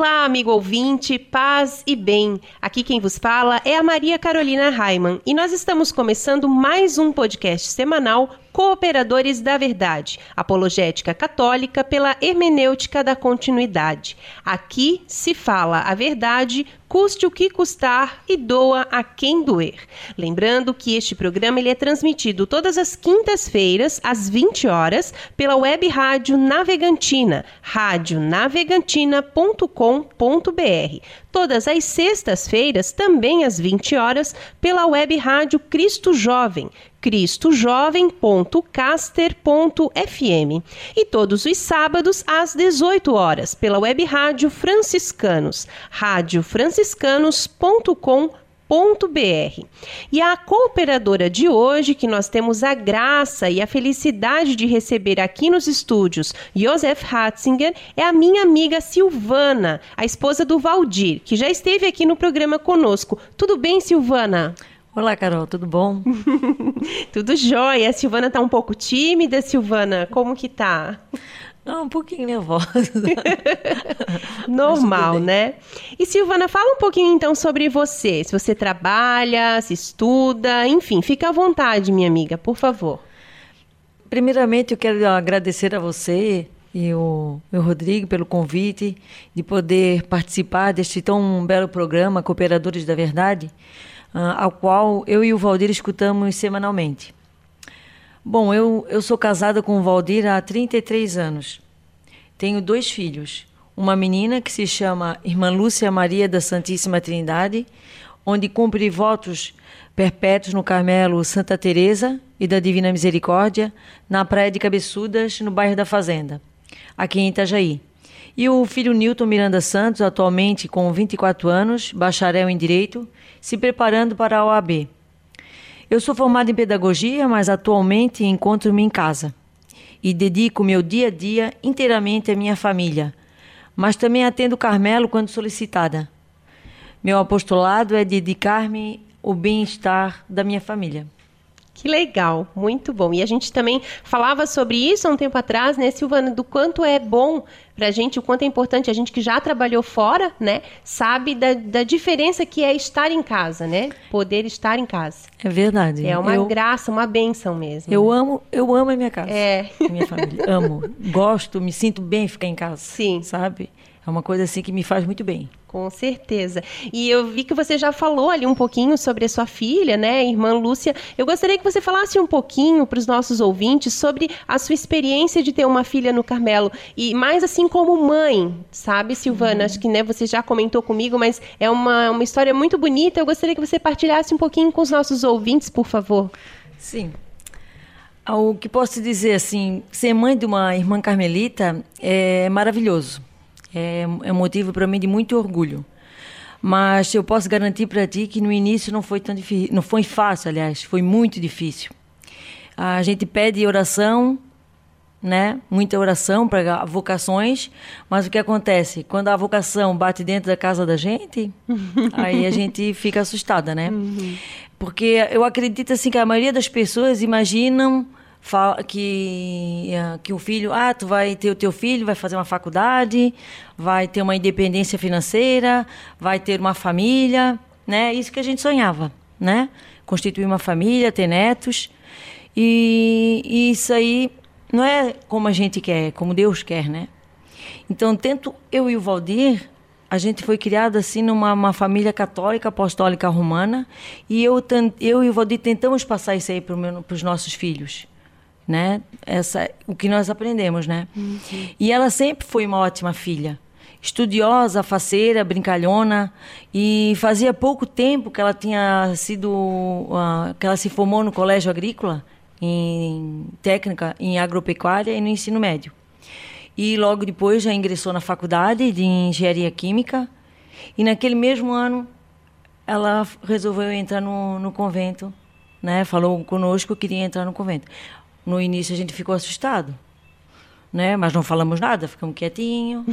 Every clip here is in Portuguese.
Olá, amigo ouvinte, paz e bem. Aqui quem vos fala é a Maria Carolina Raiman e nós estamos começando mais um podcast semanal Cooperadores da Verdade, apologética católica pela hermenêutica da continuidade. Aqui se fala a verdade, custe o que custar e doa a quem doer. Lembrando que este programa ele é transmitido todas as quintas-feiras, às 20 horas, pela web rádio Navegantina, radionavegantina.com.br. Todas as sextas-feiras, também às 20 horas, pela web rádio Cristo Jovem, cristojovem.caster.fm e todos os sábados às 18 horas pela web rádio Franciscanos, radiofranciscanos.com.br e a cooperadora de hoje, que nós temos a graça e a felicidade de receber aqui nos estúdios, Josef Hatzinger, é a minha amiga Silvana, a esposa do Valdir, que já esteve aqui no programa conosco. Tudo bem, Silvana? Olá, Carol, tudo bom? tudo jóia. A Silvana tá um pouco tímida, Silvana. Como que tá? Não, um pouquinho nervosa. Normal, né? E Silvana, fala um pouquinho então sobre você. Se você trabalha, se estuda, enfim, fica à vontade, minha amiga, por favor. Primeiramente, eu quero agradecer a você e o meu Rodrigo pelo convite de poder participar deste tão belo programa, Cooperadores da Verdade ao qual eu e o Valdir escutamos semanalmente. Bom, eu, eu sou casada com o Valdir há 33 anos. Tenho dois filhos. Uma menina que se chama Irmã Lúcia Maria da Santíssima Trindade, onde cumpre votos perpétuos no Carmelo Santa Teresa e da Divina Misericórdia, na Praia de Cabeçudas, no bairro da Fazenda, aqui em Itajaí. E o filho Newton Miranda Santos, atualmente com 24 anos, bacharel em Direito, se preparando para a OAB. Eu sou formada em pedagogia, mas atualmente encontro-me em casa e dedico meu dia a dia inteiramente à minha família, mas também atendo Carmelo quando solicitada. Meu apostolado é dedicar-me ao bem-estar da minha família. Que legal, muito bom. E a gente também falava sobre isso há um tempo atrás, né, Silvana, do quanto é bom para a gente, o quanto é importante a gente que já trabalhou fora, né, sabe da, da diferença que é estar em casa, né, poder estar em casa. É verdade. É uma eu, graça, uma benção mesmo. Eu amo, eu amo a minha casa. É. A minha família. amo, gosto, me sinto bem ficar em casa. Sim. Sabe? É uma coisa assim que me faz muito bem. Com certeza. E eu vi que você já falou ali um pouquinho sobre a sua filha, né, irmã Lúcia. Eu gostaria que você falasse um pouquinho para os nossos ouvintes sobre a sua experiência de ter uma filha no Carmelo e mais assim como mãe, sabe, Silvana? Uhum. Acho que né, você já comentou comigo, mas é uma, uma história muito bonita. Eu gostaria que você partilhasse um pouquinho com os nossos ouvintes, por favor. Sim. O que posso dizer assim, ser mãe de uma irmã carmelita é maravilhoso é, é motivo para mim de muito orgulho. Mas eu posso garantir para ti que no início não foi tão difícil, não foi fácil, aliás, foi muito difícil. A gente pede oração, né? Muita oração para vocações, mas o que acontece? Quando a vocação bate dentro da casa da gente, aí a gente fica assustada, né? Uhum. Porque eu acredito assim que a maioria das pessoas imaginam fala que eh, que o filho, ah, tu vai ter o teu filho, vai fazer uma faculdade, vai ter uma independência financeira, vai ter uma família, né? Isso que a gente sonhava, né? Constituir uma família, ter netos. E, e isso aí não é como a gente quer, é como Deus quer, né? Então, tanto eu e o Valdir, a gente foi criado assim numa família católica apostólica romana e eu, eu e o Valdir tentamos passar isso aí para os nossos filhos né? Essa, o que nós aprendemos, né? Uhum. E ela sempre foi uma ótima filha, estudiosa, faceira, brincalhona, e fazia pouco tempo que ela tinha sido, uh, que ela se formou no colégio agrícola, em técnica em agropecuária e no ensino médio. E logo depois já ingressou na faculdade de engenharia química. E naquele mesmo ano ela resolveu entrar no, no convento, né? Falou conosco que queria entrar no convento. No início a gente ficou assustado né? Mas não falamos nada, ficamos quietinho.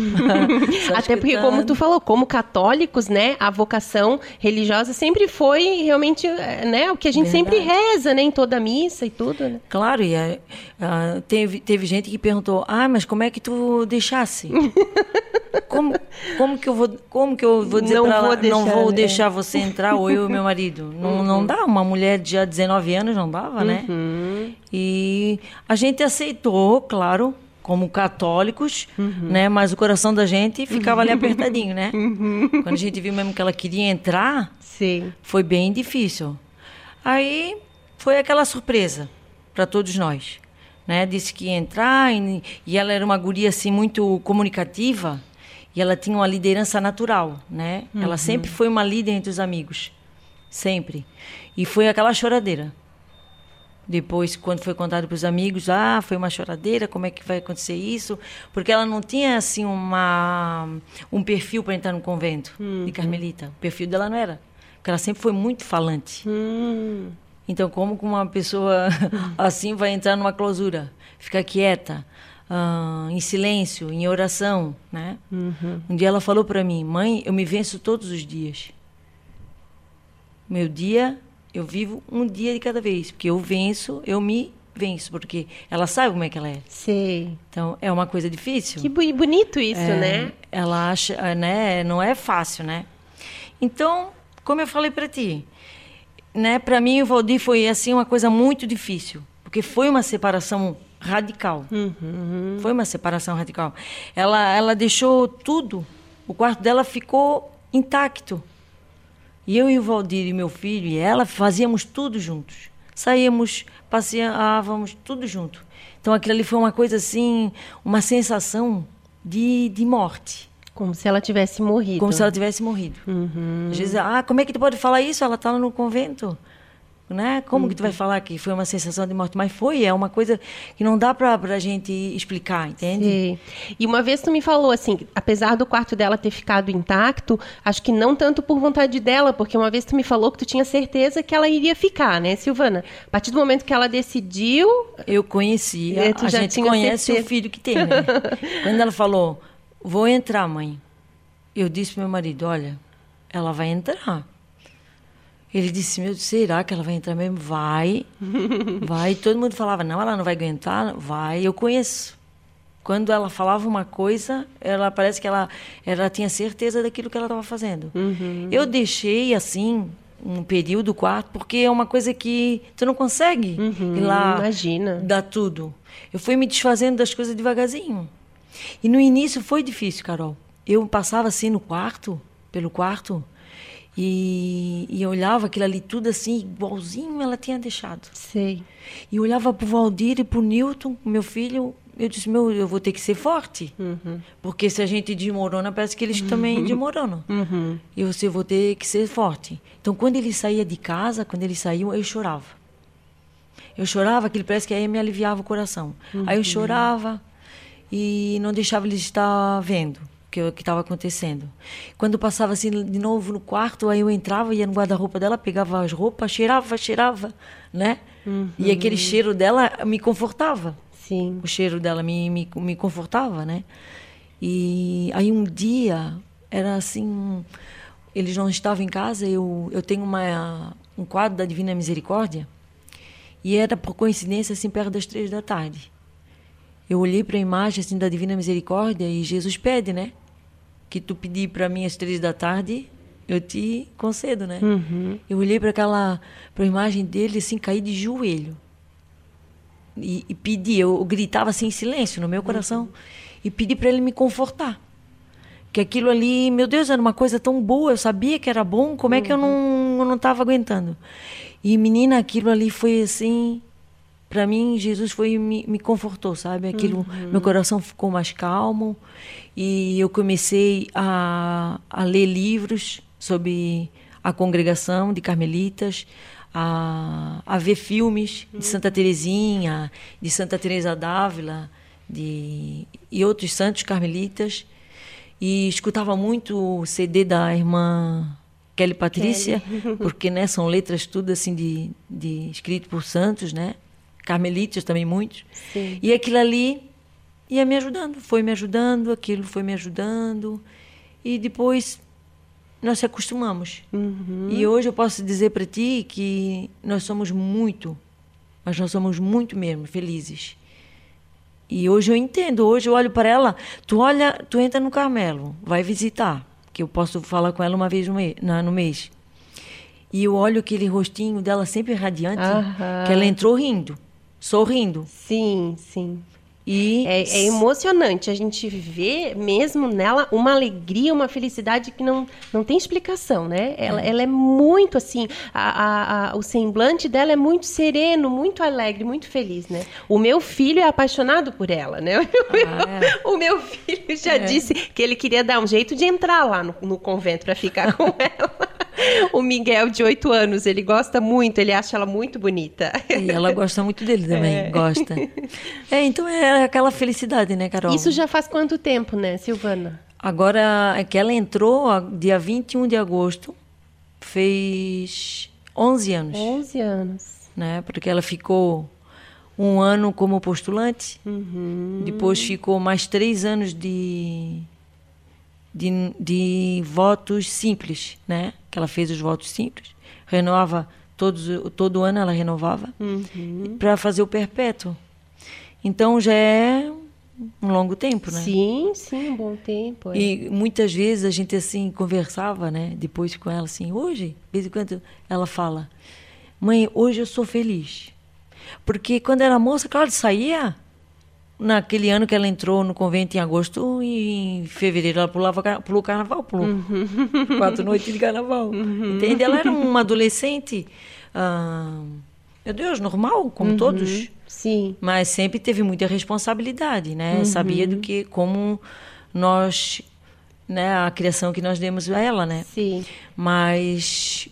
Até porque, como tu falou, como católicos, né? A vocação religiosa sempre foi realmente, eh, né? O que a gente Verdade. sempre reza, né? Em toda a missa e tudo, né? Claro, e a, a, teve, teve gente que perguntou, ah, mas como é que tu deixasse? como, como que eu vou, como que eu vou dizer para ela, deixar, não vou né? deixar você entrar, ou eu e meu marido? Não, uhum. não dá, uma mulher de já 19 anos não dava, né? Uhum. E a gente aceitou, claro, como católicos, uhum. né? Mas o coração da gente ficava ali apertadinho, né? Uhum. Quando a gente viu mesmo que ela queria entrar, Sim. foi bem difícil. Aí foi aquela surpresa para todos nós, né? Disse que ia entrar e, e ela era uma guria assim muito comunicativa e ela tinha uma liderança natural, né? Uhum. Ela sempre foi uma líder entre os amigos, sempre. E foi aquela choradeira. Depois, quando foi contado para os amigos, ah, foi uma choradeira, como é que vai acontecer isso? Porque ela não tinha, assim, uma, um perfil para entrar no convento uhum. de Carmelita. O perfil dela não era. Porque ela sempre foi muito falante. Uhum. Então, como uma pessoa assim vai entrar numa clausura? Ficar quieta, uh, em silêncio, em oração, né? Uhum. Um dia ela falou para mim, mãe, eu me venço todos os dias. Meu dia eu vivo um dia de cada vez, porque eu venço, eu me venço, porque ela sabe como é que ela é. Sim. Então é uma coisa difícil. Que bonito isso, é, né? Ela acha, é, né? Não é fácil, né? Então, como eu falei para ti, né? Para mim o Valdir foi assim uma coisa muito difícil, porque foi uma separação radical. Uhum. Foi uma separação radical. Ela, ela deixou tudo. O quarto dela ficou intacto. E eu e o Valdir e meu filho e ela fazíamos tudo juntos. Saíamos, passeávamos, tudo junto. Então aquilo ali foi uma coisa assim, uma sensação de, de morte. Como se ela tivesse morrido. Como se ela tivesse morrido. Uhum. Às vezes, ah, como é que tu pode falar isso? Ela está lá no convento né? Como uhum. que tu vai uhum. falar que foi uma sensação de morte? Mas foi, é uma coisa que não dá para a gente explicar, entende? Sim. E uma vez tu me falou assim, apesar do quarto dela ter ficado intacto, acho que não tanto por vontade dela, porque uma vez tu me falou que tu tinha certeza que ela iria ficar, né, Silvana? A partir do momento que ela decidiu, eu conhecia, é, a gente conhece certeza. o filho que tem, né? Quando ela falou, vou entrar, mãe. Eu disse pro meu marido, olha, ela vai entrar. Ele disse: Meu, será que ela vai entrar mesmo? Vai, vai. Todo mundo falava: Não, ela não vai aguentar. Vai, eu conheço. Quando ela falava uma coisa, ela parece que ela, ela tinha certeza daquilo que ela estava fazendo. Uhum. Eu deixei assim um período quarto porque é uma coisa que tu não consegue uhum, ir lá imagina. dar tudo. Eu fui me desfazendo das coisas devagarzinho. E no início foi difícil, Carol. Eu passava assim no quarto, pelo quarto, e, e eu olhava aquilo ali tudo assim, igualzinho ela tinha deixado. Sei. E eu olhava para o Valdir e para o Newton, meu filho, eu disse, meu, eu vou ter que ser forte. Uhum. Porque se a gente desmorona, parece que eles uhum. também desmoronam. Uhum. E você vou ter que ser forte. Então, quando ele saía de casa, quando ele saiu, eu chorava. Eu chorava, aquilo parece que aí me aliviava o coração. Aí eu uhum. chorava e não deixava ele estar vendo que estava acontecendo. Quando passava assim de novo no quarto, aí eu entrava, ia no guarda-roupa dela, pegava as roupas, cheirava, cheirava, né? Uhum. E aquele cheiro dela me confortava. Sim. O cheiro dela me, me, me confortava, né? E aí um dia era assim, eles não estavam em casa, eu eu tenho uma um quadro da Divina Misericórdia e era por coincidência assim perto das três da tarde. Eu olhei para a imagem assim da Divina Misericórdia e Jesus pede, né? que tu pedir para mim às três da tarde, eu te concedo, né? Uhum. Eu olhei para aquela pra imagem dele assim, caí de joelho. E, e pedi, eu, eu, gritava assim em silêncio no meu coração uhum. e pedi para ele me confortar. Que aquilo ali, meu Deus, era uma coisa tão boa, eu sabia que era bom, como é que eu não eu não estava aguentando? E menina, aquilo ali foi assim, para mim Jesus foi me, me confortou sabe aquilo uhum. meu coração ficou mais calmo e eu comecei a, a ler livros sobre a congregação de carmelitas a, a ver filmes de Santa Teresinha de Santa Teresa d'Ávila de e outros santos carmelitas e escutava muito o CD da irmã Kelly Patrícia, Kelly. porque né, são letras tudo assim de, de escrito por santos, né? Carmelitas também muitos. Sim. E aquilo ali ia me ajudando, foi me ajudando, aquilo foi me ajudando. E depois nós se acostumamos. Uhum. E hoje eu posso dizer para ti que nós somos muito, mas nós somos muito mesmo felizes. E hoje eu entendo, hoje eu olho para ela, tu olha, tu entra no Carmelo, vai visitar, que eu posso falar com ela uma vez no, mês, no mês. E eu olho aquele rostinho dela sempre radiante, que ela entrou rindo, sorrindo. Sim, sim. E é, é, emocionante a gente vê mesmo nela uma alegria, uma felicidade que não, não tem explicação, né? Ela é, ela é muito assim, a, a, a, o semblante dela é muito sereno, muito alegre, muito feliz, né? O meu filho é apaixonado por ela, né? Ah, é. O meu filho já é. disse que ele queria dar um jeito de entrar lá no, no convento para ficar com ela o Miguel, de 8 anos, ele gosta muito, ele acha ela muito bonita. E ela gosta muito dele também, é. gosta. É, então é aquela felicidade, né, Carol? Isso já faz quanto tempo, né, Silvana? Agora, é que ela entrou dia 21 de agosto, fez 11 anos. 11 anos. Né, porque ela ficou um ano como postulante, uhum. depois ficou mais três anos de de, de votos simples, né? Que ela fez os votos simples, renovava todos, todo ano ela renovava uhum. para fazer o perpétuo. Então já é um longo tempo, né? Sim, sim, um bom tempo. É. E muitas vezes a gente assim conversava, né? Depois com ela assim, hoje, de vez em quando ela fala, mãe, hoje eu sou feliz, porque quando era moça, claro, saía naquele ano que ela entrou no convento em agosto e em fevereiro ela pulava pulou carnaval, pulou uhum. quatro noites de carnaval. Uhum. Entende? Ela era uma adolescente, ah, meu Deus, normal, como uhum. todos. Sim. Mas sempre teve muita responsabilidade, né? Uhum. Sabia do que como nós, né, a criação que nós demos a ela, né? Sim. Mas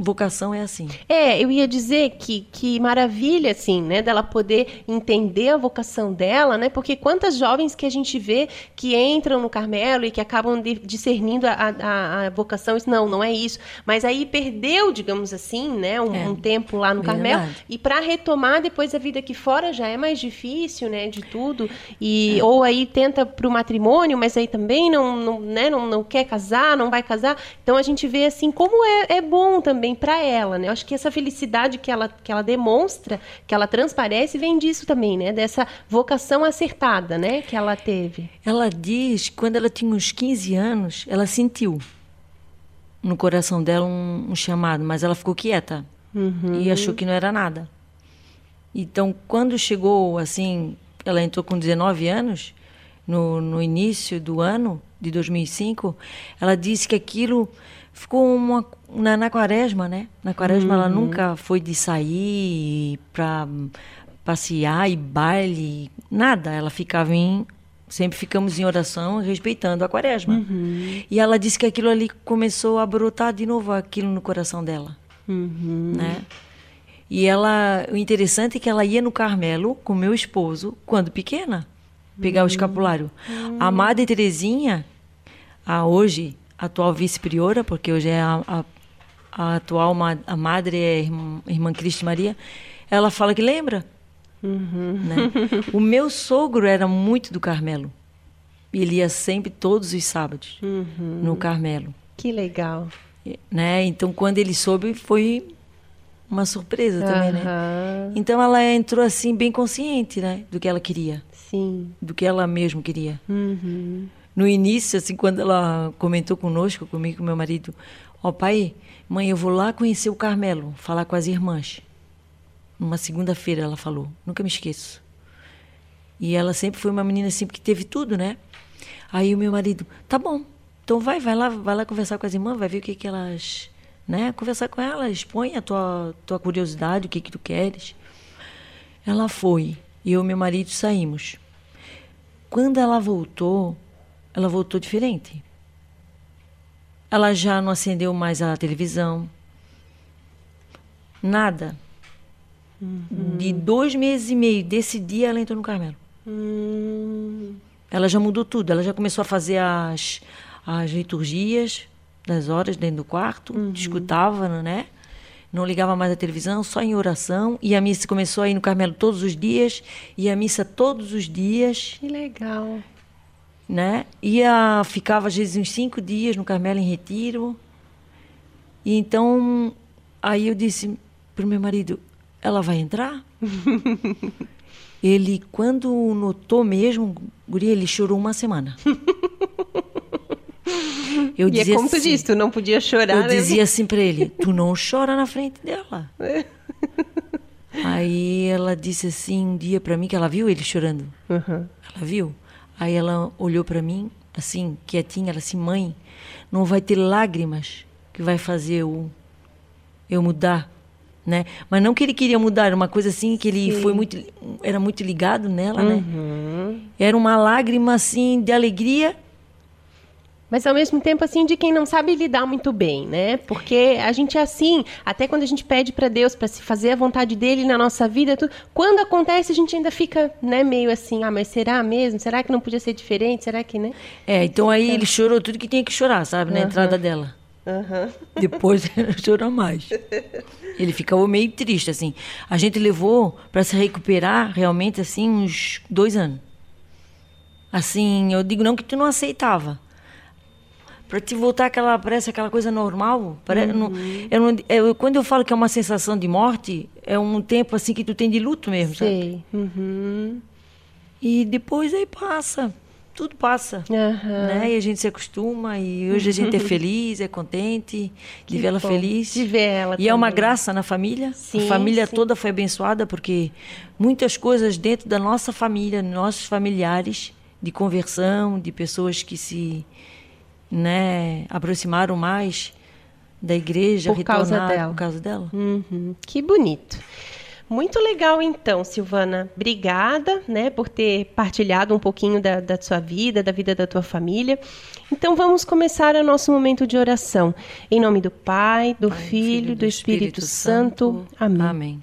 vocação é assim. É, eu ia dizer que, que maravilha, assim, né, dela poder entender a vocação dela, né, porque quantas jovens que a gente vê que entram no Carmelo e que acabam de, discernindo a, a, a vocação, isso, não, não é isso, mas aí perdeu, digamos assim, né, um, é, um tempo lá no Carmelo, e para retomar depois a vida aqui fora já é mais difícil, né, de tudo, e é. ou aí tenta para o matrimônio, mas aí também não, não, né, não, não quer casar, não vai casar, então a gente vê, assim, como é, é bom também para ela, né? Eu acho que essa felicidade que ela, que ela demonstra, que ela transparece, vem disso também, né? Dessa vocação acertada, né? Que ela teve. Ela diz que quando ela tinha uns 15 anos, ela sentiu no coração dela um, um chamado, mas ela ficou quieta uhum. e achou que não era nada. Então, quando chegou, assim, ela entrou com 19 anos, no, no início do ano de 2005, ela disse que aquilo ficou uma, na, na quaresma, né? Na quaresma uhum. ela nunca foi de sair para passear e baile, nada. Ela ficava em sempre ficamos em oração respeitando a quaresma. Uhum. E ela disse que aquilo ali começou a brotar de novo aquilo no coração dela, uhum. né? E ela, o interessante é que ela ia no Carmelo com meu esposo quando pequena, pegar o uhum. escapulário. A uhum. Madre Terezinha, a hoje atual vice-priora, porque hoje é a, a, a atual ma, a madre é irmã, irmã Cristi Maria, ela fala que lembra. Uhum. Né? o meu sogro era muito do Carmelo. Ele ia sempre todos os sábados uhum. no Carmelo. Que legal. Né? Então, quando ele soube, foi uma surpresa também, né? Então, ela entrou assim, bem consciente né? do que ela queria. Sim. Do que ela mesmo queria. Uhum no início, assim, quando ela comentou conosco, comigo com meu marido, ó oh, pai, mãe, eu vou lá conhecer o Carmelo, falar com as irmãs. Numa segunda-feira ela falou, nunca me esqueço. E ela sempre foi uma menina assim que teve tudo, né? Aí o meu marido, tá bom, então vai, vai lá, vai lá conversar com as irmãs, vai ver o que que elas, né? Conversar com elas, expõe a tua tua curiosidade, o que que tu queres. Ela foi, e eu e meu marido saímos. Quando ela voltou, ela voltou diferente. Ela já não acendeu mais a televisão. Nada. Uhum. De dois meses e meio desse dia, ela entrou no Carmelo. Hum. Ela já mudou tudo. Ela já começou a fazer as, as liturgias das horas dentro do quarto, uhum. escutava, né? Não ligava mais a televisão, só em oração. E a missa começou a ir no Carmelo todos os dias, e a missa todos os dias. Que legal. Né? Ia, ficava às vezes uns cinco dias no Carmelo em retiro. E então, aí eu disse para o meu marido: ela vai entrar? ele, quando notou mesmo, Guri, ele chorou uma semana. Eu e é dizia é como assim, tu disse, tu não podia chorar. Eu né? dizia assim para ele, tu não chora na frente dela. Aí ela disse assim um dia para mim que ela viu ele chorando. Uhum. Ela viu. Aí ela olhou para mim assim quietinha, ela assim, mãe, não vai ter lágrimas que vai fazer eu eu mudar, né? Mas não que ele queria mudar, era uma coisa assim que ele Sim. foi muito era muito ligado nela, né? uhum. né? Era uma lágrima assim de alegria mas ao mesmo tempo assim de quem não sabe lidar muito bem, né? Porque a gente é assim, até quando a gente pede para Deus para se fazer a vontade dele na nossa vida, tudo, quando acontece a gente ainda fica, né, meio assim, ah, mas será mesmo? Será que não podia ser diferente? Será que, né? É, então aí ele chorou tudo que tinha que chorar, sabe, na uhum. entrada dela. Uhum. Depois ele chorou mais. Ele ficava meio triste, assim. A gente levou para se recuperar realmente, assim, uns dois anos. Assim, eu digo não que tu não aceitava para te voltar aquela parece aquela coisa normal parece, uhum. não, eu não, eu, quando eu falo que é uma sensação de morte é um tempo assim que tu tem de luto mesmo Sei. Uhum. e depois aí passa tudo passa uhum. né e a gente se acostuma e hoje a gente é feliz é contente de vê-la feliz de ver ela e também. é uma graça na família sim, a família sim. toda foi abençoada porque muitas coisas dentro da nossa família nossos familiares de conversão de pessoas que se né, aproximaram mais da igreja, por causa dela. por causa dela. Uhum. Que bonito. Muito legal, então, Silvana. Obrigada, né, por ter partilhado um pouquinho da, da sua vida, da vida da tua família. Então, vamos começar o nosso momento de oração. Em nome do Pai, do Pai, Filho, do Espírito, Espírito Santo. Santo. Amém. Amém.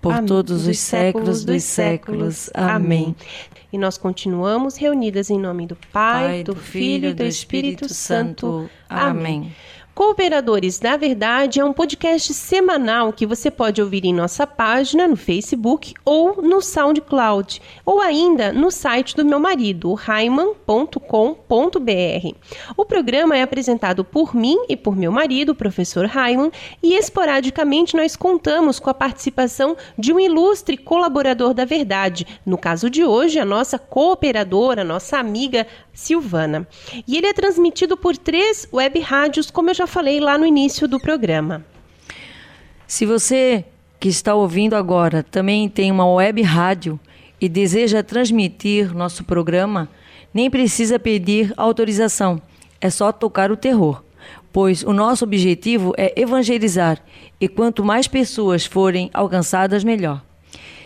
por Amém. todos os séculos dos séculos. Amém. E nós continuamos reunidas em nome do Pai, Pai do, do Filho e do Espírito, Espírito Santo. Amém. Amém. Cooperadores da Verdade é um podcast semanal que você pode ouvir em nossa página no Facebook ou no SoundCloud, ou ainda no site do meu marido, raiman.com.br. O programa é apresentado por mim e por meu marido, o professor Raiman, e esporadicamente nós contamos com a participação de um ilustre colaborador da Verdade, no caso de hoje, a nossa cooperadora, nossa amiga Silvana. E ele é transmitido por três web rádios, como eu já falei lá no início do programa. Se você que está ouvindo agora também tem uma web rádio e deseja transmitir nosso programa, nem precisa pedir autorização. É só tocar o terror, pois o nosso objetivo é evangelizar e quanto mais pessoas forem alcançadas, melhor.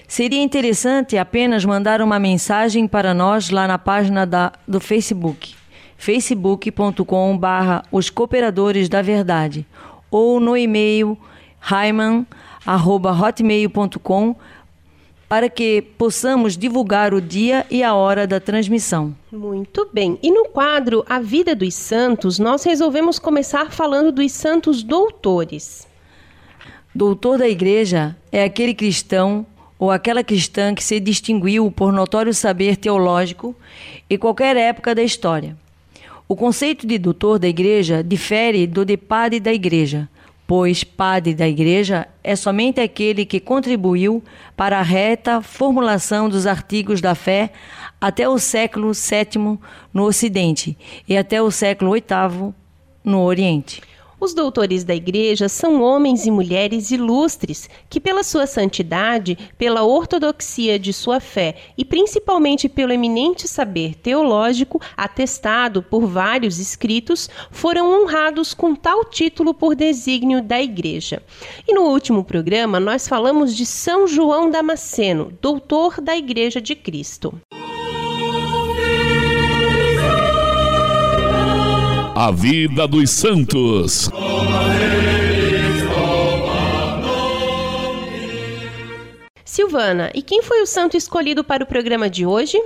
Seria interessante apenas mandar uma mensagem para nós lá na página da, do Facebook, facebook.com barra os cooperadores da verdade, ou no e-mail raiman.hotmail.com para que possamos divulgar o dia e a hora da transmissão. Muito bem. E no quadro A Vida dos Santos, nós resolvemos começar falando dos santos doutores. Doutor da Igreja é aquele cristão ou aquela cristã que se distinguiu por notório saber teológico em qualquer época da história. O conceito de doutor da igreja difere do de padre da igreja, pois padre da igreja é somente aquele que contribuiu para a reta formulação dos artigos da fé até o século VII no Ocidente e até o século VIII no Oriente. Os doutores da Igreja são homens e mulheres ilustres que, pela sua santidade, pela ortodoxia de sua fé e principalmente pelo eminente saber teológico atestado por vários escritos, foram honrados com tal título por desígnio da Igreja. E no último programa nós falamos de São João Damasceno, doutor da Igreja de Cristo. A vida dos santos. Silvana, e quem foi o santo escolhido para o programa de hoje?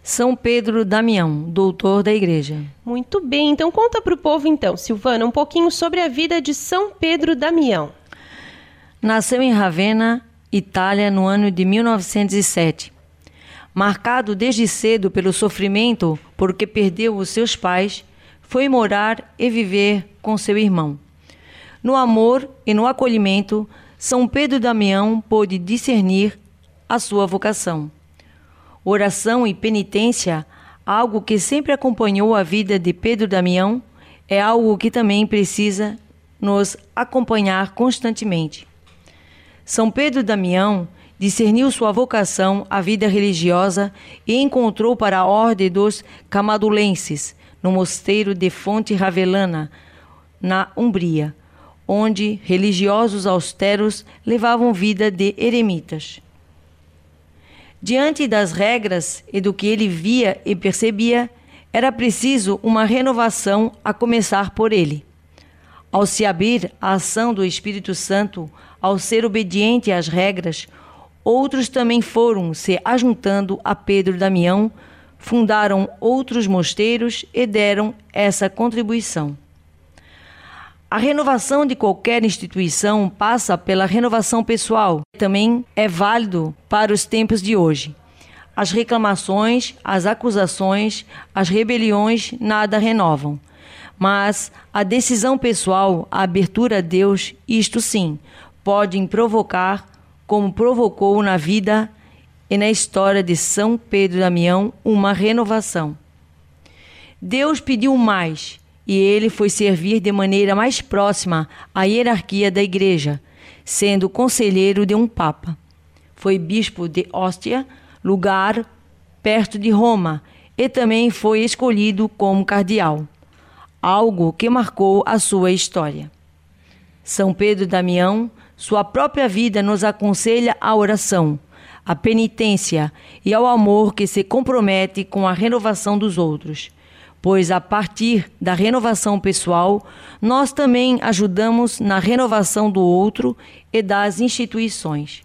São Pedro Damião, doutor da igreja. Muito bem, então conta para o povo então, Silvana, um pouquinho sobre a vida de São Pedro Damião. Nasceu em Ravenna, Itália, no ano de 1907. Marcado desde cedo pelo sofrimento porque perdeu os seus pais, foi morar e viver com seu irmão. No amor e no acolhimento, São Pedro Damião pôde discernir a sua vocação. Oração e penitência, algo que sempre acompanhou a vida de Pedro Damião, é algo que também precisa nos acompanhar constantemente. São Pedro Damião discerniu sua vocação à vida religiosa e encontrou para a ordem dos camadulenses, no mosteiro de Fonte Ravelana, na Umbria, onde religiosos austeros levavam vida de eremitas. Diante das regras e do que ele via e percebia, era preciso uma renovação a começar por ele. Ao se abrir à ação do Espírito Santo, ao ser obediente às regras, outros também foram se ajuntando a Pedro Damião, fundaram outros mosteiros e deram essa contribuição. A renovação de qualquer instituição passa pela renovação pessoal, também é válido para os tempos de hoje. As reclamações, as acusações, as rebeliões nada renovam. Mas a decisão pessoal, a abertura a Deus, isto sim, podem provocar, como provocou na vida e na história de São Pedro Damião uma renovação. Deus pediu mais e ele foi servir de maneira mais próxima à hierarquia da igreja, sendo conselheiro de um papa. Foi bispo de Ostia, lugar perto de Roma, e também foi escolhido como cardeal, algo que marcou a sua história. São Pedro Damião, sua própria vida nos aconselha a oração, à penitência e ao amor que se compromete com a renovação dos outros. Pois a partir da renovação pessoal, nós também ajudamos na renovação do outro e das instituições.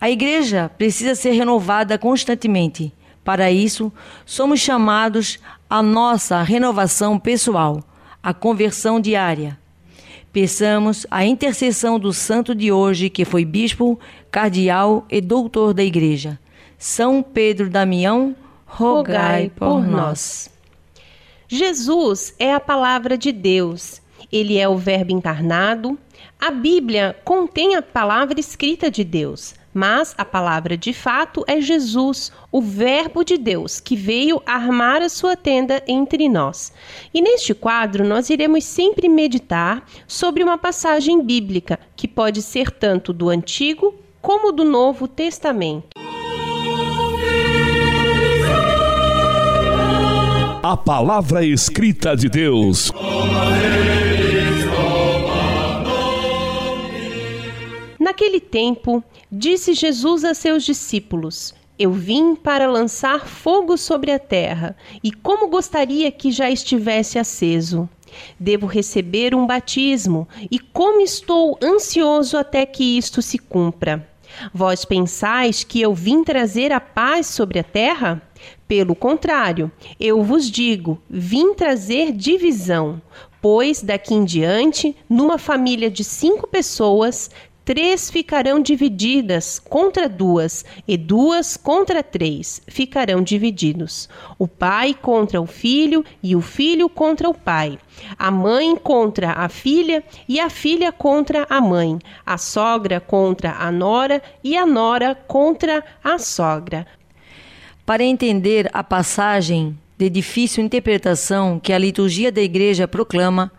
A igreja precisa ser renovada constantemente. Para isso, somos chamados à nossa renovação pessoal, à conversão diária. Peçamos a intercessão do santo de hoje, que foi bispo, cardeal e doutor da Igreja. São Pedro Damião, rogai por nós. Jesus é a palavra de Deus. Ele é o Verbo encarnado. A Bíblia contém a palavra escrita de Deus, mas a palavra de fato é Jesus, o Verbo de Deus, que veio armar a sua tenda entre nós. E neste quadro nós iremos sempre meditar sobre uma passagem bíblica que pode ser tanto do Antigo como do Novo Testamento. A palavra escrita de Deus. Naquele tempo, disse Jesus a seus discípulos: Eu vim para lançar fogo sobre a terra, e como gostaria que já estivesse aceso. Devo receber um batismo, e como estou ansioso até que isto se cumpra. Vós pensais que eu vim trazer a paz sobre a terra? Pelo contrário, eu vos digo: vim trazer divisão. Pois daqui em diante, numa família de cinco pessoas, três ficarão divididas contra duas, e duas contra três ficarão divididos. O pai contra o filho, e o filho contra o pai. A mãe contra a filha, e a filha contra a mãe. A sogra contra a nora, e a nora contra a sogra. Para entender a passagem de difícil interpretação que a liturgia da Igreja proclama,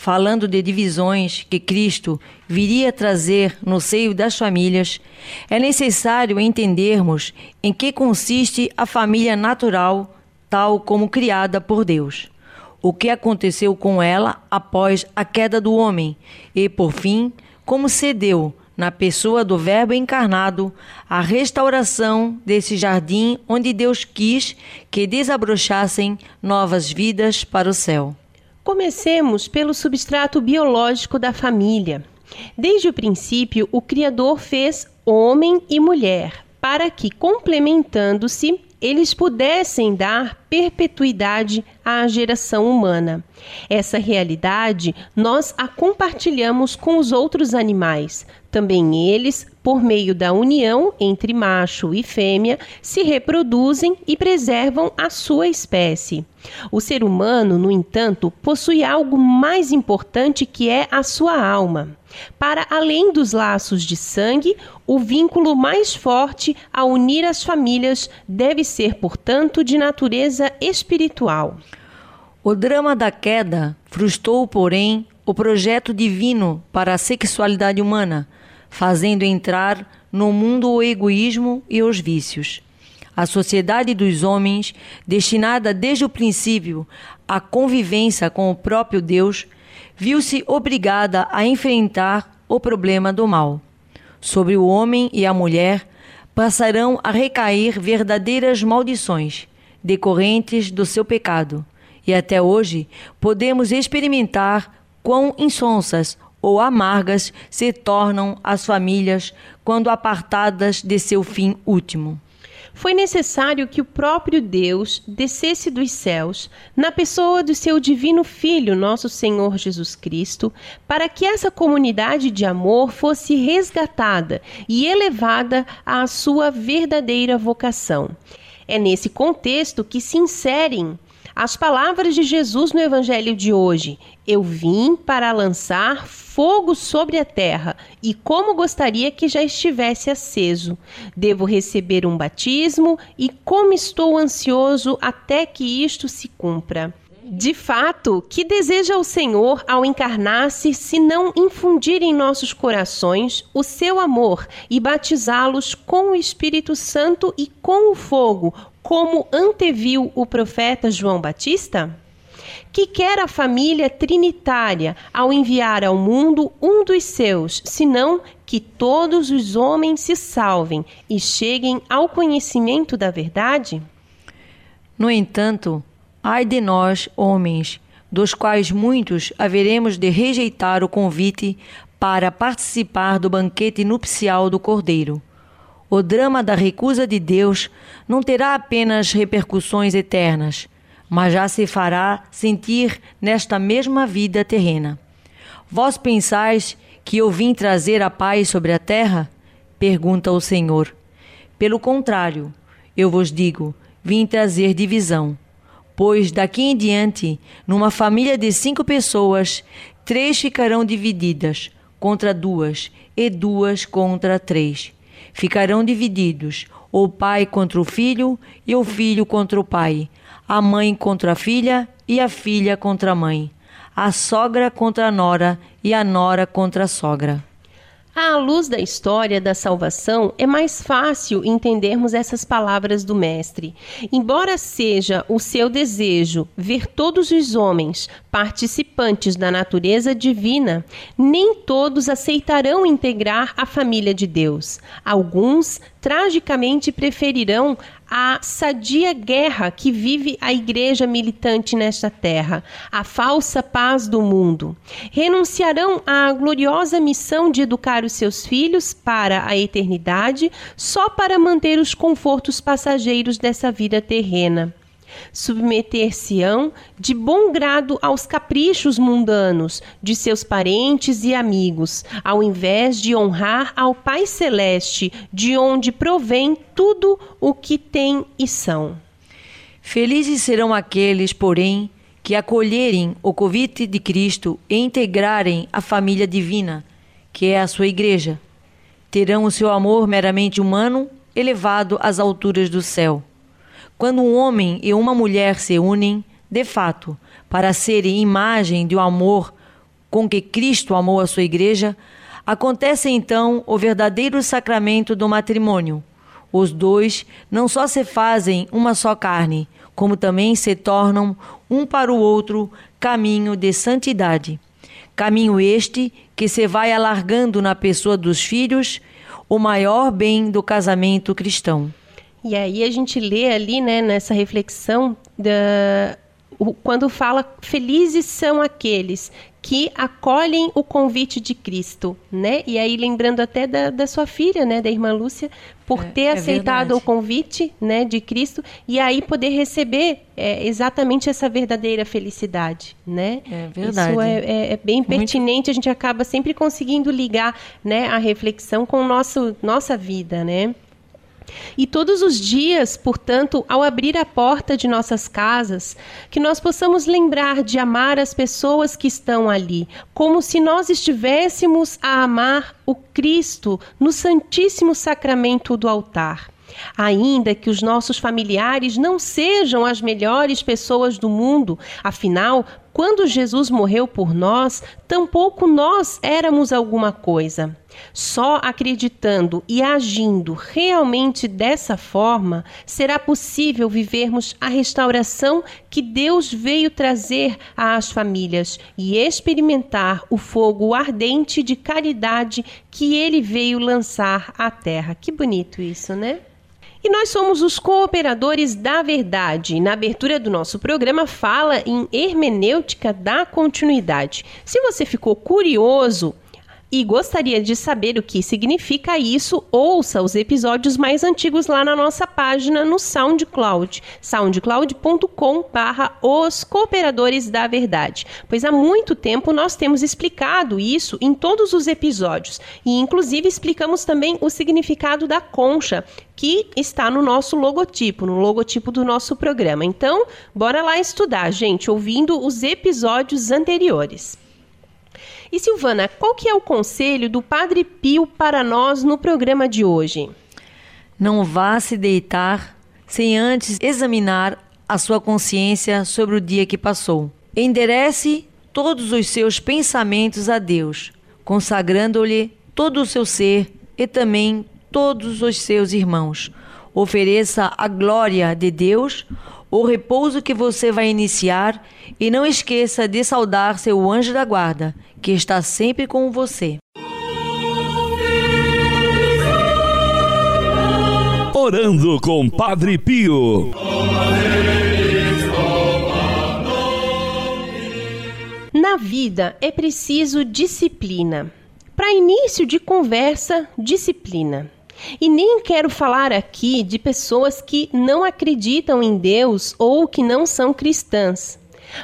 falando de divisões que Cristo viria trazer no seio das famílias, é necessário entendermos em que consiste a família natural, tal como criada por Deus. O que aconteceu com ela após a queda do homem e, por fim, como cedeu na pessoa do Verbo encarnado, a restauração desse jardim onde Deus quis que desabrochassem novas vidas para o céu. Comecemos pelo substrato biológico da família. Desde o princípio, o Criador fez homem e mulher para que, complementando-se, eles pudessem dar perpetuidade à geração humana. Essa realidade nós a compartilhamos com os outros animais. Também eles, por meio da união entre macho e fêmea, se reproduzem e preservam a sua espécie. O ser humano, no entanto, possui algo mais importante que é a sua alma. Para além dos laços de sangue, o vínculo mais forte a unir as famílias deve ser, portanto, de natureza espiritual. O drama da queda frustrou, porém, o projeto divino para a sexualidade humana, fazendo entrar no mundo o egoísmo e os vícios. A sociedade dos homens, destinada desde o princípio à convivência com o próprio Deus, viu-se obrigada a enfrentar o problema do mal. Sobre o homem e a mulher passarão a recair verdadeiras maldições decorrentes do seu pecado, e até hoje podemos experimentar quão insonsas ou amargas se tornam as famílias quando apartadas de seu fim último foi necessário que o próprio Deus descesse dos céus, na pessoa do seu divino Filho, nosso Senhor Jesus Cristo, para que essa comunidade de amor fosse resgatada e elevada à sua verdadeira vocação. É nesse contexto que se inserem as palavras de Jesus no Evangelho de hoje: Eu vim para lançar fogo sobre a terra, e como gostaria que já estivesse aceso. Devo receber um batismo, e como estou ansioso até que isto se cumpra. De fato, que deseja o Senhor ao encarnar-se, se não infundir em nossos corações o seu amor e batizá-los com o Espírito Santo e com o fogo, como anteviu o profeta João Batista? Que quer a família trinitária ao enviar ao mundo um dos seus, senão que todos os homens se salvem e cheguem ao conhecimento da verdade? No entanto, ai de nós, homens, dos quais muitos haveremos de rejeitar o convite para participar do banquete nupcial do Cordeiro o drama da recusa de Deus não terá apenas repercussões eternas, mas já se fará sentir nesta mesma vida terrena. Vós pensais que eu vim trazer a paz sobre a terra? Pergunta o Senhor. Pelo contrário, eu vos digo, vim trazer divisão. Pois daqui em diante, numa família de cinco pessoas, três ficarão divididas contra duas, e duas contra três Ficarão divididos, o pai contra o filho e o filho contra o pai, a mãe contra a filha e a filha contra a mãe, a sogra contra a nora e a nora contra a sogra. À luz da história da salvação, é mais fácil entendermos essas palavras do Mestre. Embora seja o seu desejo ver todos os homens participantes da natureza divina, nem todos aceitarão integrar a família de Deus. Alguns tragicamente preferirão a sadia guerra que vive a igreja militante nesta terra, a falsa paz do mundo. Renunciarão à gloriosa missão de educar os seus filhos para a eternidade só para manter os confortos passageiros dessa vida terrena. Submeter-se-ão de bom grado aos caprichos mundanos de seus parentes e amigos, ao invés de honrar ao Pai Celeste, de onde provém tudo o que tem e são. Felizes serão aqueles, porém, que acolherem o convite de Cristo e integrarem a família divina, que é a sua igreja. Terão o seu amor meramente humano elevado às alturas do céu. Quando um homem e uma mulher se unem, de fato, para serem imagem do amor com que Cristo amou a sua igreja, acontece então o verdadeiro sacramento do matrimônio. Os dois não só se fazem uma só carne, como também se tornam um para o outro caminho de santidade. Caminho este que se vai alargando na pessoa dos filhos, o maior bem do casamento cristão. E aí a gente lê ali, né, nessa reflexão da quando fala felizes são aqueles que acolhem o convite de Cristo, né? E aí lembrando até da, da sua filha, né, da irmã Lúcia, por é, ter é aceitado verdade. o convite, né, de Cristo e aí poder receber é, exatamente essa verdadeira felicidade, né? É verdade. Isso é, é, é bem pertinente. Muito... A gente acaba sempre conseguindo ligar, né, a reflexão com nosso nossa vida, né? E todos os dias, portanto, ao abrir a porta de nossas casas, que nós possamos lembrar de amar as pessoas que estão ali, como se nós estivéssemos a amar o Cristo no Santíssimo Sacramento do altar. Ainda que os nossos familiares não sejam as melhores pessoas do mundo, afinal, quando Jesus morreu por nós, tampouco nós éramos alguma coisa. Só acreditando e agindo realmente dessa forma será possível vivermos a restauração que Deus veio trazer às famílias e experimentar o fogo ardente de caridade que ele veio lançar à terra. Que bonito isso, né? E nós somos os cooperadores da verdade. Na abertura do nosso programa fala em hermenêutica da continuidade. Se você ficou curioso e gostaria de saber o que significa isso, ouça os episódios mais antigos lá na nossa página no SoundCloud, soundcloud.com os cooperadores da verdade, pois há muito tempo nós temos explicado isso em todos os episódios e inclusive explicamos também o significado da concha, que está no nosso logotipo, no logotipo do nosso programa. Então, bora lá estudar, gente, ouvindo os episódios anteriores. E Silvana, qual que é o conselho do Padre Pio para nós no programa de hoje? Não vá se deitar sem antes examinar a sua consciência sobre o dia que passou. Enderece todos os seus pensamentos a Deus, consagrando-lhe todo o seu ser e também todos os seus irmãos. Ofereça a glória de Deus, o repouso que você vai iniciar e não esqueça de saudar seu anjo da guarda, que está sempre com você. Orando com Padre Pio. Na vida é preciso disciplina. Para início de conversa, disciplina. E nem quero falar aqui de pessoas que não acreditam em Deus ou que não são cristãs,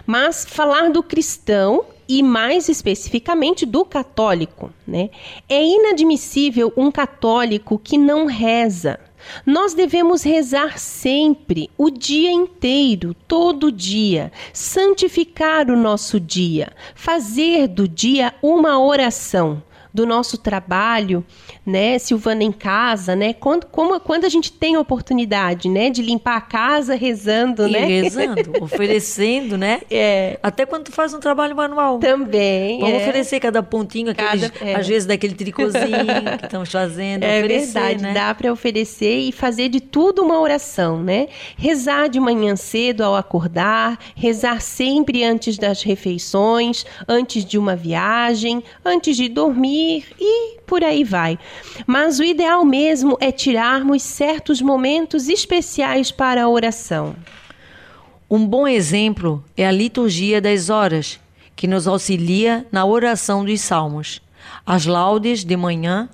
mas falar do cristão e mais especificamente do católico. Né? É inadmissível um católico que não reza. Nós devemos rezar sempre, o dia inteiro, todo dia, santificar o nosso dia, fazer do dia uma oração do nosso trabalho, né, Silvana em casa, né? Quando, como, quando a gente tem a oportunidade, né, de limpar a casa rezando, e né? rezando, oferecendo, né? É. Até quando tu faz um trabalho manual. Também. Vamos é. oferecer cada pontinho, aqueles, cada, é. às vezes daquele tricôzinho que estamos fazendo. É verdade, né? dá para oferecer e fazer de tudo uma oração, né? Rezar de manhã cedo ao acordar, rezar sempre antes das refeições, antes de uma viagem, antes de dormir e por aí vai. Mas o ideal mesmo é tirarmos certos momentos especiais para a oração. Um bom exemplo é a liturgia das horas, que nos auxilia na oração dos salmos. As laudes de manhã,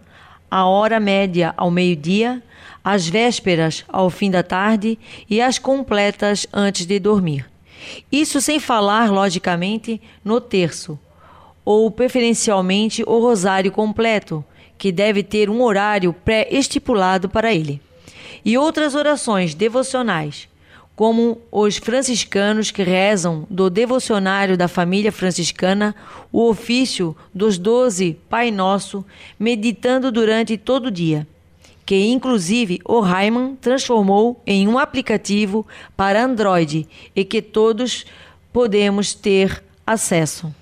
a hora média ao meio-dia, as vésperas ao fim da tarde e as completas antes de dormir. Isso sem falar, logicamente, no terço, ou preferencialmente o rosário completo, que deve ter um horário pré-estipulado para ele. E outras orações devocionais, como os franciscanos que rezam do devocionário da família franciscana o ofício dos doze Pai Nosso, meditando durante todo o dia, que inclusive o Raiman transformou em um aplicativo para Android e que todos podemos ter acesso.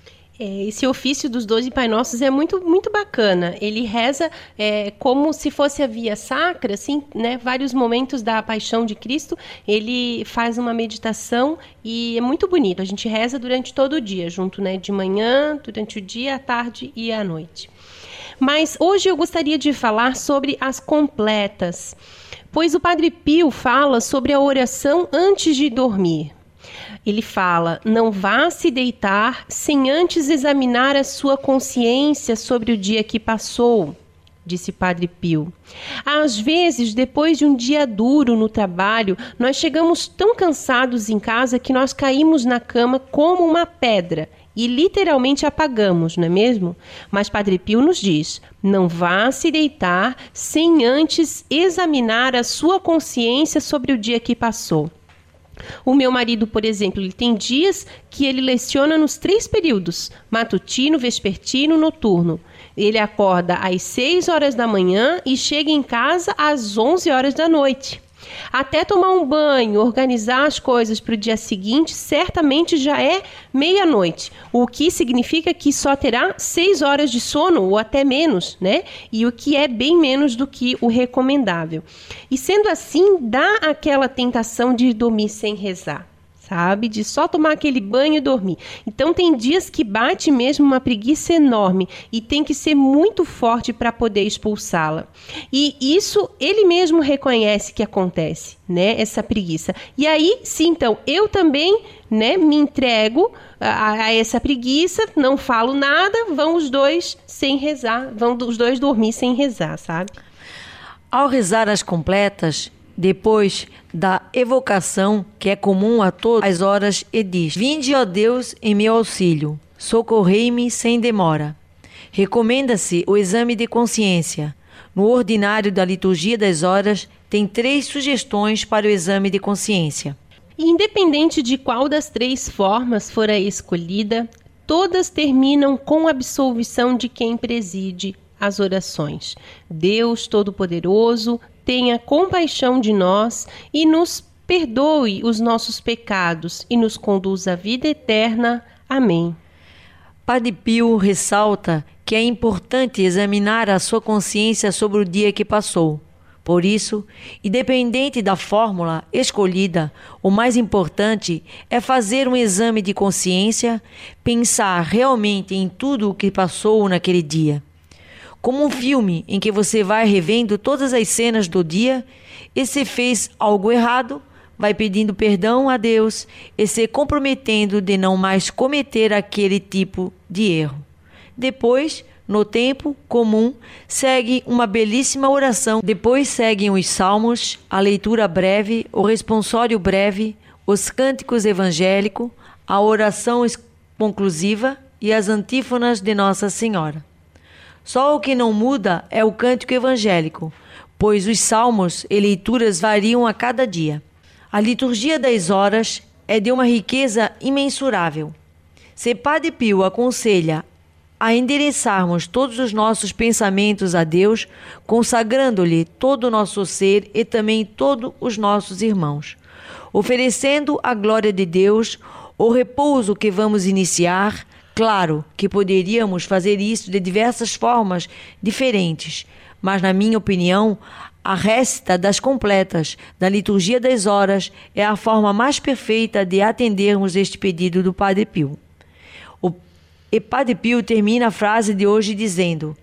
É, esse ofício dos doze Pai Nossos é muito, muito bacana. Ele reza é, como se fosse a via sacra, assim, né? Vários momentos da paixão de Cristo. Ele faz uma meditação e é muito bonito. A gente reza durante todo o dia, junto, né? De manhã, durante o dia, à tarde e à noite. Mas hoje eu gostaria de falar sobre as completas, pois o Padre Pio fala sobre a oração antes de dormir. Ele fala: não vá se deitar sem antes examinar a sua consciência sobre o dia que passou. Disse Padre Pio. Às vezes, depois de um dia duro no trabalho, nós chegamos tão cansados em casa que nós caímos na cama como uma pedra e literalmente apagamos, não é mesmo? Mas Padre Pio nos diz: não vá se deitar sem antes examinar a sua consciência sobre o dia que passou. O meu marido, por exemplo, ele tem dias que ele leciona nos três períodos: matutino, vespertino, noturno. Ele acorda às 6 horas da manhã e chega em casa às 11 horas da noite. Até tomar um banho, organizar as coisas para o dia seguinte, certamente já é meia-noite, o que significa que só terá seis horas de sono ou até menos, né? E o que é bem menos do que o recomendável. E sendo assim, dá aquela tentação de dormir sem rezar sabe? De só tomar aquele banho e dormir. Então tem dias que bate mesmo uma preguiça enorme e tem que ser muito forte para poder expulsá-la. E isso ele mesmo reconhece que acontece, né? Essa preguiça. E aí, sim, então, eu também, né, me entrego a, a essa preguiça, não falo nada, vão os dois sem rezar, vão os dois dormir sem rezar, sabe? Ao rezar as completas, depois da evocação que é comum a todas as horas, e diz: Vinde, ó Deus, em meu auxílio, socorrei-me sem demora. Recomenda-se o exame de consciência. No ordinário da liturgia das horas, tem três sugestões para o exame de consciência. Independente de qual das três formas for a escolhida, todas terminam com absolvição de quem preside as orações. Deus Todo-Poderoso, tenha compaixão de nós e nos perdoe os nossos pecados e nos conduz à vida eterna. Amém. Padre Pio ressalta que é importante examinar a sua consciência sobre o dia que passou. Por isso, independente da fórmula escolhida, o mais importante é fazer um exame de consciência, pensar realmente em tudo o que passou naquele dia como um filme em que você vai revendo todas as cenas do dia e se fez algo errado, vai pedindo perdão a Deus e se comprometendo de não mais cometer aquele tipo de erro. Depois, no tempo comum, segue uma belíssima oração. Depois seguem os salmos, a leitura breve, o responsório breve, os cânticos evangélicos, a oração conclusiva e as antífonas de Nossa Senhora. Só o que não muda é o cântico evangélico, pois os salmos e leituras variam a cada dia. A liturgia das horas é de uma riqueza imensurável. Se Padre Pio aconselha a endereçarmos todos os nossos pensamentos a Deus, consagrando-lhe todo o nosso ser e também todos os nossos irmãos, oferecendo à glória de Deus o repouso que vamos iniciar Claro que poderíamos fazer isso de diversas formas diferentes, mas, na minha opinião, a resta das completas da liturgia das horas é a forma mais perfeita de atendermos este pedido do Padre Pio. O e Padre Pio termina a frase de hoje dizendo: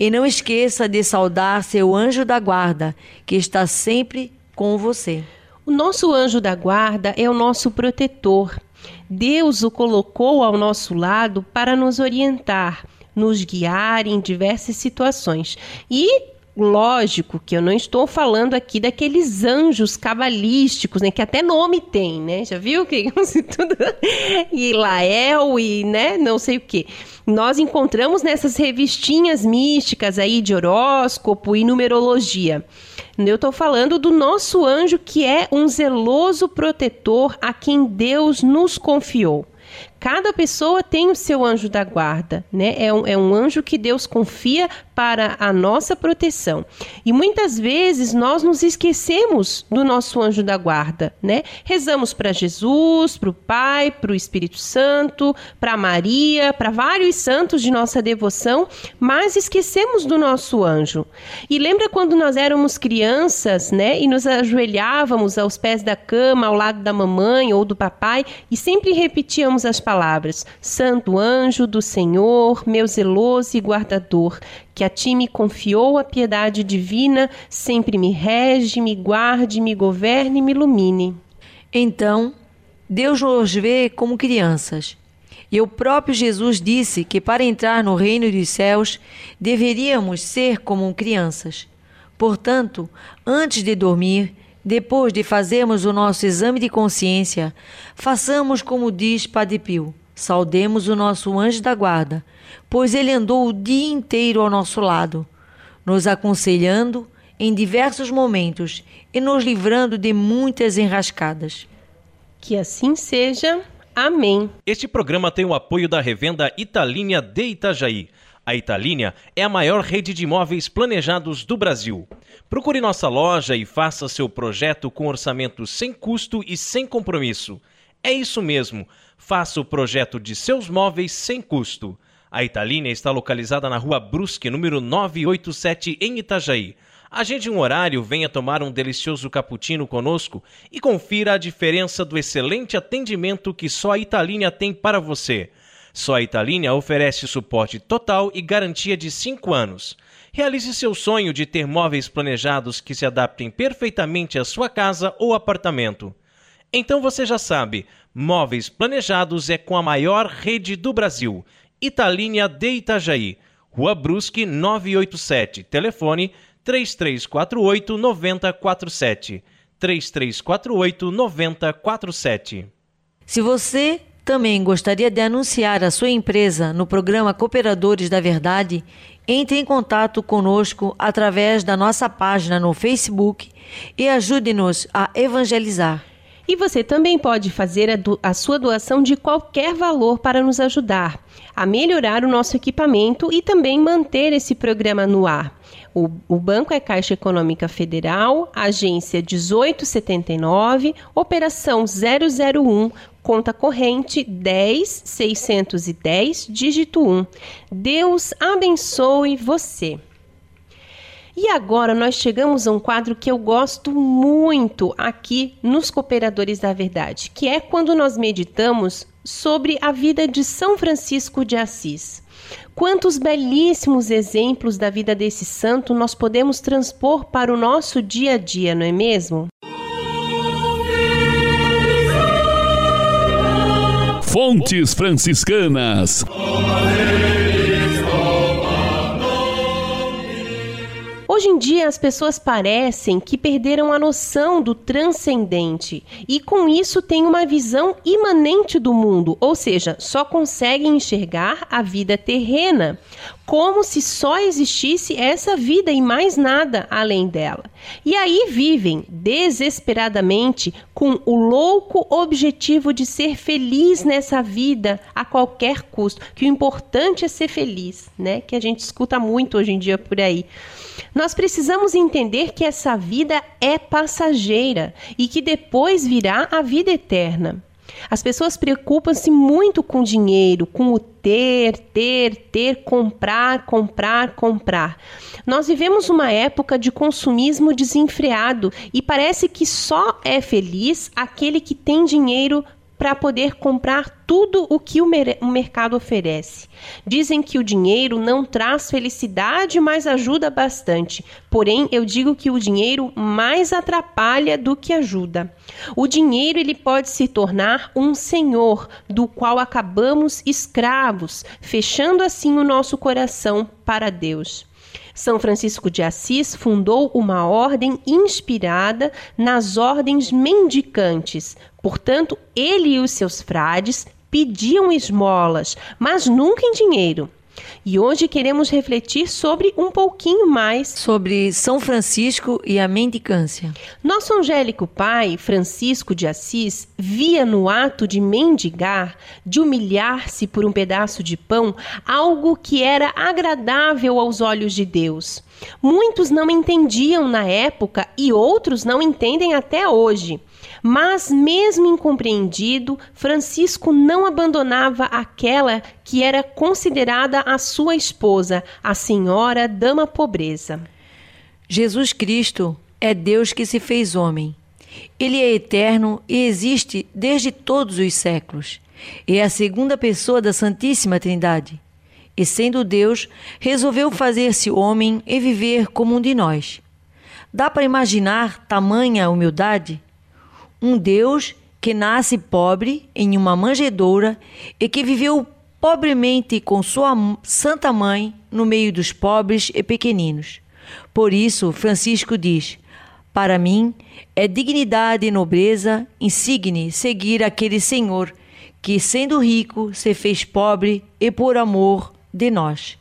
E não esqueça de saudar seu anjo da guarda, que está sempre com você. O nosso anjo da guarda é o nosso protetor. Deus o colocou ao nosso lado para nos orientar, nos guiar em diversas situações. E Lógico que eu não estou falando aqui daqueles anjos cabalísticos, né? Que até nome tem, né? Já viu que tudo e Lael e, né? Não sei o que. Nós encontramos nessas revistinhas místicas aí de horóscopo e numerologia. Eu estou falando do nosso anjo que é um zeloso protetor a quem Deus nos confiou. Cada pessoa tem o seu anjo da guarda, né? É um, é um anjo que Deus confia para a nossa proteção. E muitas vezes nós nos esquecemos do nosso anjo da guarda, né? Rezamos para Jesus, para o Pai, para o Espírito Santo, para Maria, para vários santos de nossa devoção, mas esquecemos do nosso anjo. E lembra quando nós éramos crianças, né? E nos ajoelhávamos aos pés da cama, ao lado da mamãe ou do papai, e sempre repetíamos as palavras Santo anjo do Senhor, meu zeloso e guardador, que a ti me confiou a piedade divina, sempre me rege, me guarde, me governe e me ilumine. Então, Deus nos vê como crianças. E o próprio Jesus disse que para entrar no reino dos céus deveríamos ser como crianças. Portanto, antes de dormir, depois de fazermos o nosso exame de consciência, façamos como diz Padre Pio, saudemos o nosso anjo da guarda, pois ele andou o dia inteiro ao nosso lado, nos aconselhando em diversos momentos e nos livrando de muitas enrascadas. Que assim seja. Amém. Este programa tem o apoio da revenda Italínia de Itajaí. A Italínia é a maior rede de imóveis planejados do Brasil. Procure nossa loja e faça seu projeto com orçamento sem custo e sem compromisso. É isso mesmo, faça o projeto de seus móveis sem custo. A Italínia está localizada na rua Brusque, número 987, em Itajaí. Agende um horário, venha tomar um delicioso cappuccino conosco e confira a diferença do excelente atendimento que só a Italínia tem para você. Só a Italínia oferece suporte total e garantia de 5 anos. Realize seu sonho de ter móveis planejados que se adaptem perfeitamente à sua casa ou apartamento. Então você já sabe, móveis planejados é com a maior rede do Brasil. Italínia de Itajaí, Rua Brusque 987, telefone 3348 9047. 3348 9047. Se você também gostaria de anunciar a sua empresa no programa Cooperadores da Verdade, entre em contato conosco através da nossa página no Facebook e ajude-nos a evangelizar. E você também pode fazer a, a, sua doação de qualquer valor para nos ajudar a melhorar o nosso equipamento e também manter esse programa no ar. O, o banco é Caixa Econômica Federal, agência 1879, operação 001, conta corrente 10610, dígito 1. Deus abençoe você. E agora nós chegamos a um quadro que eu gosto muito aqui nos Cooperadores da Verdade, que é quando nós meditamos sobre a vida de São Francisco de Assis. Quantos belíssimos exemplos da vida desse santo nós podemos transpor para o nosso dia a dia, não é mesmo? Fontes Franciscanas. Hoje em dia, as pessoas parecem que perderam a noção do transcendente e, com isso, têm uma visão imanente do mundo, ou seja, só conseguem enxergar a vida terrena como se só existisse essa vida e mais nada além dela. E aí vivem desesperadamente com o louco objetivo de ser feliz nessa vida a qualquer custo, que o importante é ser feliz, né? Que a gente escuta muito hoje em dia por aí. Nós precisamos entender que essa vida é passageira e que depois virá a vida eterna. As pessoas preocupam-se muito com dinheiro, com o ter, ter, ter, comprar, comprar, comprar. Nós vivemos uma época de consumismo desenfreado e parece que só é feliz aquele que tem dinheiro para poder comprar tudo o que o, o, mercado oferece. Dizem que o dinheiro não traz felicidade, mas ajuda bastante. Porém, eu digo que o dinheiro mais atrapalha do que ajuda. O dinheiro ele pode se tornar um senhor do qual acabamos escravos, fechando assim o nosso coração para Deus. São Francisco de Assis fundou uma ordem inspirada nas ordens mendicantes. Portanto, ele e os seus frades pediam esmolas, mas nunca em dinheiro. E hoje queremos refletir sobre um pouquinho mais sobre São Francisco e a mendicância. Nosso angélico pai, Francisco de Assis, via no ato de mendigar, de humilhar-se por um pedaço de pão, algo que era agradável aos olhos de Deus. Muitos não entendiam na época e outros não entendem até hoje. Mas, mesmo incompreendido, Francisco não abandonava aquela que era considerada a sua esposa, a senhora Dama Pobreza. Jesus Cristo é Deus que se fez homem. Ele é eterno e existe desde todos os séculos. É a segunda pessoa da Santíssima Trindade. E sendo Deus, resolveu fazer-se homem e viver como um de nós. Dá para imaginar tamanha humildade? Um Deus que nasce pobre em uma manjedoura e que viveu pobremente com sua santa mãe no meio dos pobres e pequeninos. Por isso, Francisco diz: Para mim é dignidade e nobreza insigne seguir aquele Senhor que, sendo rico, se fez pobre e por amor de nós.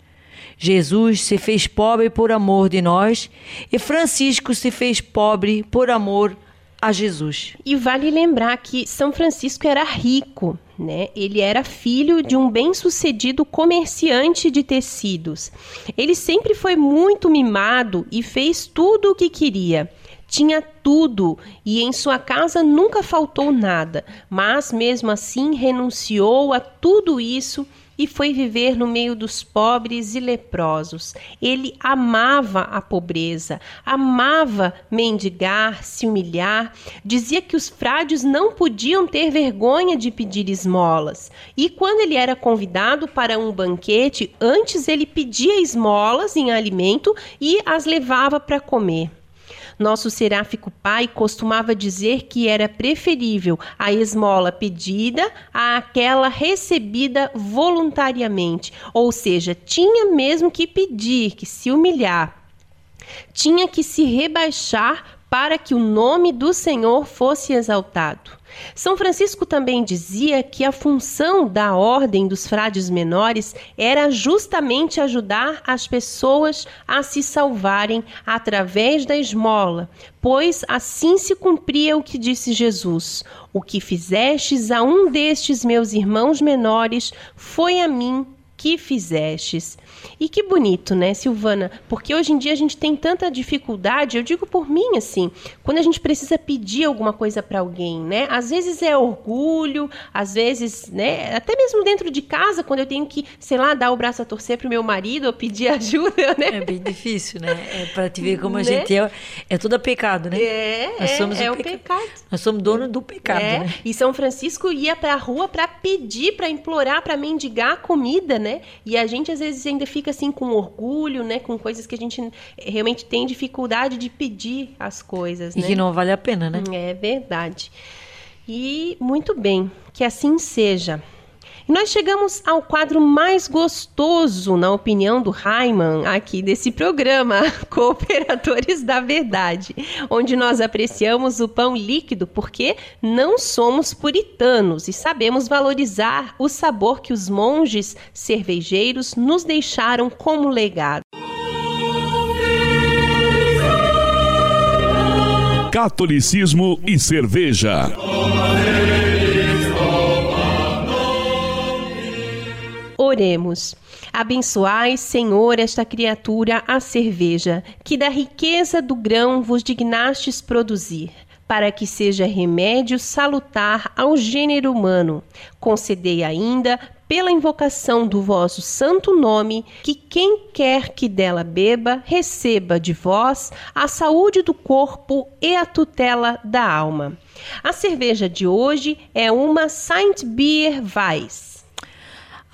Jesus se fez pobre por amor de nós e Francisco se fez pobre por amor a Jesus. E vale lembrar que São Francisco era rico, né? Ele era filho de um bem-sucedido comerciante de tecidos. Ele sempre foi muito mimado e fez tudo o que queria tinha tudo e em sua casa nunca faltou nada, mas mesmo assim renunciou a tudo isso e foi viver no meio dos pobres e leprosos. Ele amava a pobreza, amava mendigar, se humilhar, dizia que os frades não podiam ter vergonha de pedir esmolas. E quando ele era convidado para um banquete, antes ele pedia esmolas em alimento e as levava para comer. Nosso seráfico pai costumava dizer que era preferível a esmola pedida àquela recebida voluntariamente, ou seja, tinha mesmo que pedir, que se humilhar. Tinha que se rebaixar para que o nome do Senhor fosse exaltado. São Francisco também dizia que a função da ordem dos frades menores era justamente ajudar as pessoas a se salvarem através da esmola, pois assim se cumpria o que disse Jesus: O que fizestes a um destes meus irmãos menores foi a mim que fizestes. E que bonito, né, Silvana? Porque hoje em dia a gente tem tanta dificuldade, eu digo por mim assim, quando a gente precisa pedir alguma coisa para alguém, né? Às vezes é orgulho, às vezes, né, até mesmo dentro de casa, quando eu tenho que, sei lá, dar o braço a torcer pro meu marido ou pedir ajuda, né? É bem difícil, né? É para te ver como a né? gente é, é tudo pecado, né? É, Nós somos é, é o peca... pecado. Nós somos donos do pecado, é. né? E São Francisco ia para a rua para pedir, para implorar, para mendigar comida, né? E a gente às vezes ainda fica assim com orgulho, né? Com coisas que a gente realmente tem dificuldade de pedir as coisas. E né? que não vale a pena, né? É verdade. E muito bem, que assim seja. E nós chegamos ao quadro mais gostoso, na opinião do Raiman, aqui desse programa, Cooperadores da Verdade, onde nós apreciamos o pão líquido porque não somos puritanos e sabemos valorizar o sabor que os monges cervejeiros nos deixaram como legado. Catolicismo e cerveja. Oremos. Abençoai, Senhor, esta criatura, a cerveja, que da riqueza do grão vos dignastes produzir, para que seja remédio salutar ao gênero humano. Concedei ainda, pela invocação do vosso santo nome, que quem quer que dela beba, receba de vós a saúde do corpo e a tutela da alma. A cerveja de hoje é uma Saint Beer Weiss.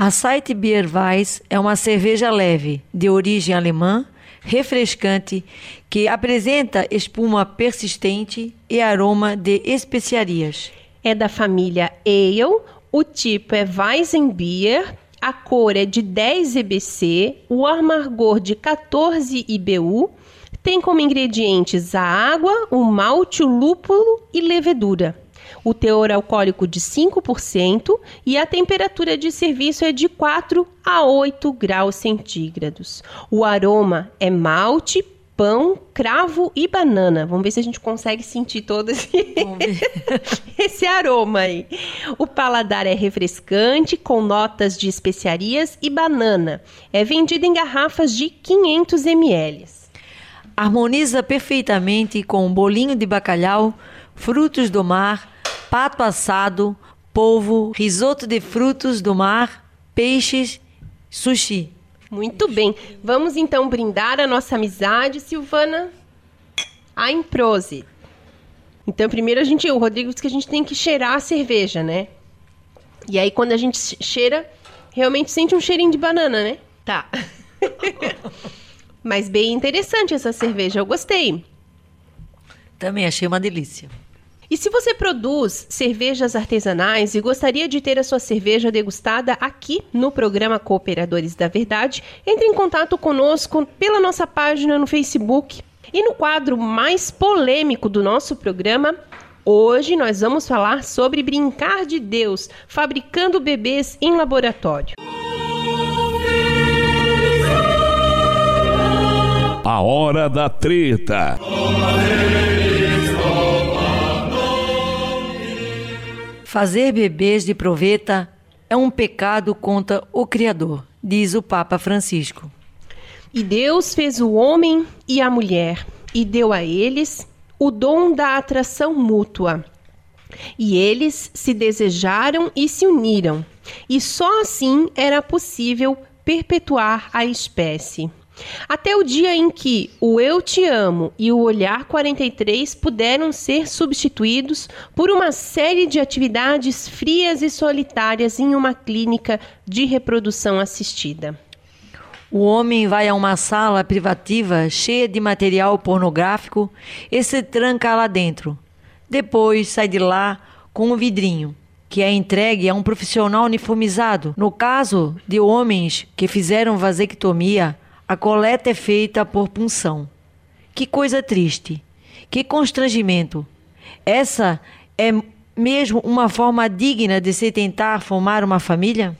A Site Beer Weiss é uma cerveja leve, de origem alemã, refrescante, que apresenta espuma persistente e aroma de especiarias. É da família Ale, o tipo é Weizenbier a cor é de 10 EBC, o amargor de 14 IBU, tem como ingredientes a água, o malte, o lúpulo e levedura. O teor alcoólico de 5% e a temperatura de serviço é de 4 a 8 graus centígrados. O aroma é malte, pão, cravo e banana. Vamos ver se a gente consegue sentir todo esse, esse aroma aí. O paladar é refrescante, com notas de especiarias e banana. É vendido em garrafas de 500 ml. Harmoniza perfeitamente com bolinho de bacalhau, frutos do mar, pato assado, polvo, risoto de frutos do mar, peixes, sushi. Muito bem. Vamos então brindar a nossa amizade, Silvana. A Improse. Então, primeiro a gente, o Rodrigo disse que a gente tem que cheirar a cerveja, né? E aí quando a gente cheira, realmente sente um cheirinho de banana, né? Tá. Mas bem interessante essa cerveja, eu gostei. Também achei uma delícia. E se você produz cervejas artesanais e gostaria de ter a sua cerveja degustada aqui no programa Cooperadores da Verdade, entre em contato conosco pela nossa página no Facebook. E no quadro mais polêmico do nosso programa, hoje nós vamos falar sobre brincar de Deus, fabricando bebês em laboratório. A hora da treta. Fazer bebês de proveta é um pecado contra o Criador, diz o Papa Francisco. E Deus fez o homem e a mulher e deu a eles o dom da atração mútua. E eles se desejaram e se uniram, e só assim era possível perpetuar a espécie. Até o dia em que o Eu Te Amo e o Olhar 43 puderam ser substituídos por uma série de atividades frias e solitárias em uma clínica de reprodução assistida. O homem vai a uma sala privativa cheia de material pornográfico e se tranca lá dentro. Depois sai de lá com um vidrinho, que é entregue a um profissional uniformizado. No caso de homens que fizeram vasectomia, a coleta é feita por punção. Que coisa triste. Que constrangimento. Essa é mesmo uma forma digna de se tentar formar uma família?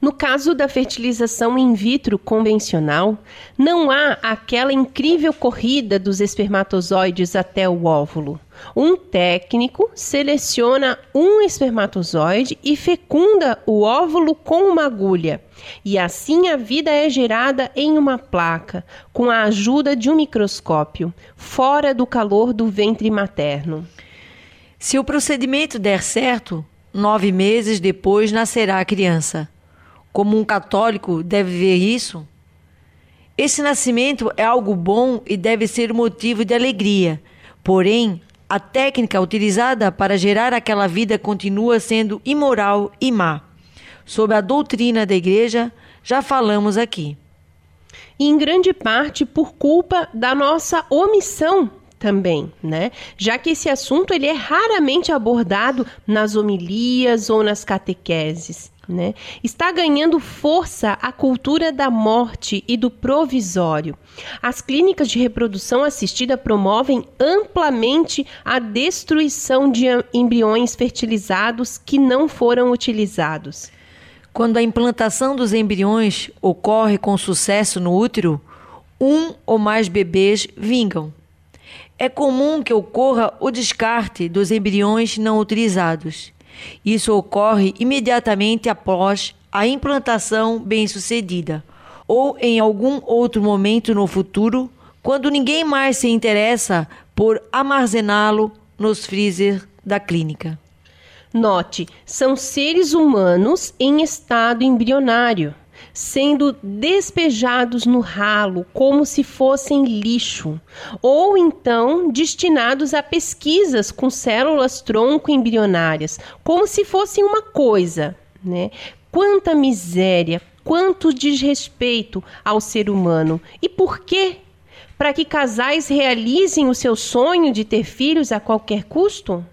No caso da fertilização in vitro convencional, não há aquela incrível corrida dos espermatozoides até o óvulo. Um técnico seleciona um espermatozoide e fecunda o óvulo com uma agulha. E assim a vida é gerada em uma placa, com a ajuda de um microscópio, fora do calor do ventre materno. Se o procedimento der certo, nove meses depois nascerá a criança como um católico deve ver isso? Esse nascimento é algo bom e deve ser motivo de alegria. Porém, a técnica utilizada para gerar aquela vida continua sendo imoral e má. Sob a doutrina da igreja, já falamos aqui. E em grande parte por culpa da nossa omissão também, né? Já que esse assunto ele é raramente abordado nas homilias ou nas catequeses. Né? Está ganhando força a cultura da morte e do provisório. As clínicas de reprodução assistida promovem amplamente a destruição de embriões fertilizados que não foram utilizados. Quando a implantação dos embriões ocorre com sucesso no útero, um ou mais bebês vingam. É comum que ocorra o descarte dos embriões não utilizados. Isso ocorre imediatamente após a implantação bem-sucedida ou em algum outro momento no futuro, quando ninguém mais se interessa por armazená-lo nos freezer da clínica. Note, são seres humanos em estado embrionário sendo despejados no ralo como se fossem lixo, ou então destinados a pesquisas com células tronco embrionárias, como se fossem uma coisa, né? Quanta miséria, quanto desrespeito ao ser humano. E por quê? Para que casais realizem o seu sonho de ter filhos a qualquer custo?